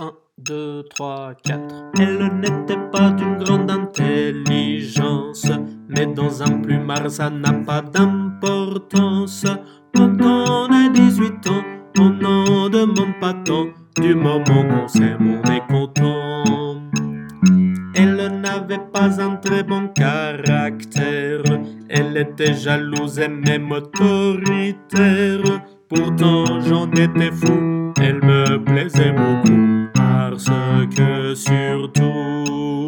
1, 2, 3, 4. Elle n'était pas d'une grande intelligence, mais dans un plumard ça n'a pas d'importance. Quand on a 18 ans, on n'en demande pas tant, du moment qu'on s'aime on est content. Elle n'avait pas un très bon caractère, elle était jalouse et même autoritaire. Pourtant j'en étais fou, elle me plaisait beaucoup que sur tout.